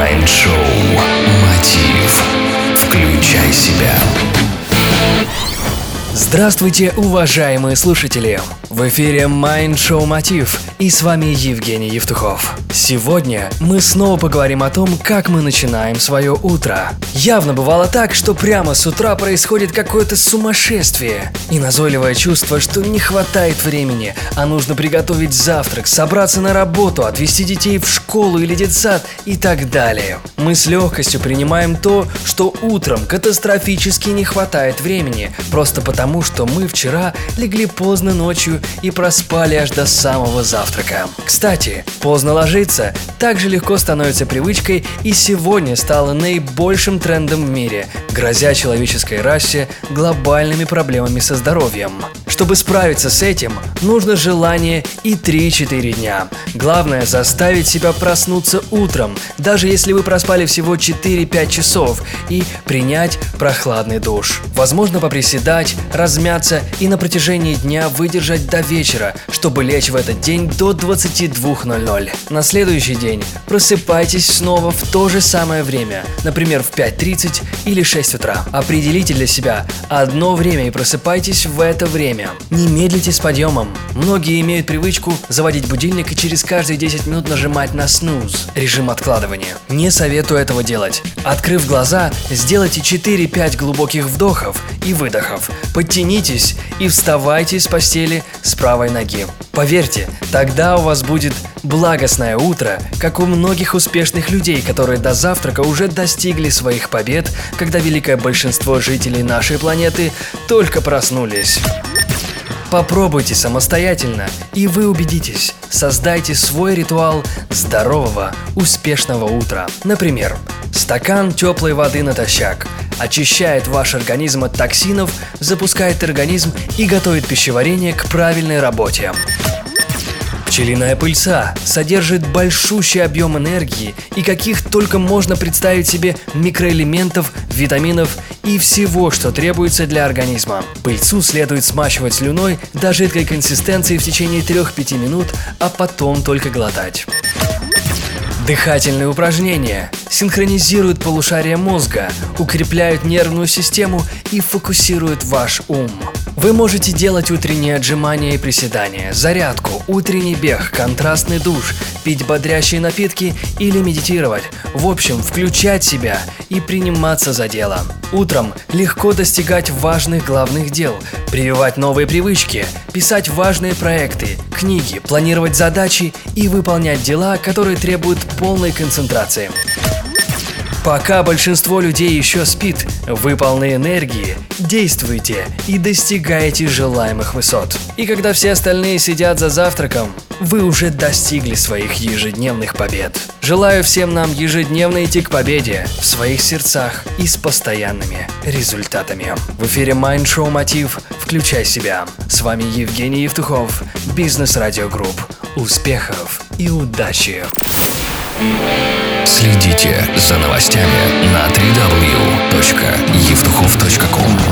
Майнд-шоу «Мотив». Включай себя. Здравствуйте, уважаемые слушатели! В эфире Mind Show Мотив и с вами Евгений Евтухов. Сегодня мы снова поговорим о том, как мы начинаем свое утро. Явно бывало так, что прямо с утра происходит какое-то сумасшествие и назойливое чувство, что не хватает времени, а нужно приготовить завтрак, собраться на работу, отвезти детей в школу или детсад и так далее. Мы с легкостью принимаем то, что утром катастрофически не хватает времени, просто потому, что мы вчера легли поздно ночью и проспали аж до самого завтрака. Кстати, поздно ложиться также легко становится привычкой и сегодня стало наибольшим трендом в мире, грозя человеческой расе глобальными проблемами со здоровьем. Чтобы справиться с этим, нужно желание и 3-4 дня. Главное заставить себя проснуться утром, даже если вы проспали всего 4-5 часов, и принять прохладный душ. Возможно поприседать, размяться и на протяжении дня выдержать до вечера, чтобы лечь в этот день до 22.00. На следующий день просыпайтесь снова в то же самое время, например в 5.30 или 6 утра. Определите для себя одно время и просыпайтесь в это время. Не медлите с подъемом. Многие имеют привычку заводить будильник и через каждые 10 минут нажимать на снуз, режим откладывания. Не советую этого делать. Открыв глаза, сделайте 4-5 глубоких вдохов и выдохов. Подтянитесь и вставайте с постели с правой ноги. Поверьте, тогда у вас будет благостное утро, как у многих успешных людей, которые до завтрака уже достигли своих побед, когда великое большинство жителей нашей планеты только проснулись. Попробуйте самостоятельно, и вы убедитесь. Создайте свой ритуал здорового, успешного утра. Например, стакан теплой воды натощак очищает ваш организм от токсинов, запускает организм и готовит пищеварение к правильной работе. Пчелиная пыльца содержит большущий объем энергии и каких только можно представить себе микроэлементов, витаминов и всего, что требуется для организма. Пыльцу следует смачивать слюной до жидкой консистенции в течение 3-5 минут, а потом только глотать. Дыхательные упражнения синхронизируют полушария мозга, укрепляют нервную систему и фокусируют ваш ум. Вы можете делать утренние отжимания и приседания, зарядку, утренний бег, контрастный душ, пить бодрящие напитки или медитировать. В общем, включать себя и приниматься за дело. Утром легко достигать важных главных дел, прививать новые привычки, писать важные проекты, книги, планировать задачи и выполнять дела, которые требуют полной концентрации. Пока большинство людей еще спит, вы полны энергии, действуйте и достигаете желаемых высот. И когда все остальные сидят за завтраком, вы уже достигли своих ежедневных побед. Желаю всем нам ежедневно идти к победе в своих сердцах и с постоянными результатами. В эфире Mind Show Мотив «Включай себя». С вами Евгений Евтухов, Бизнес Радио Групп. Успехов и удачи! Следите за новостями на www.евтухов.ком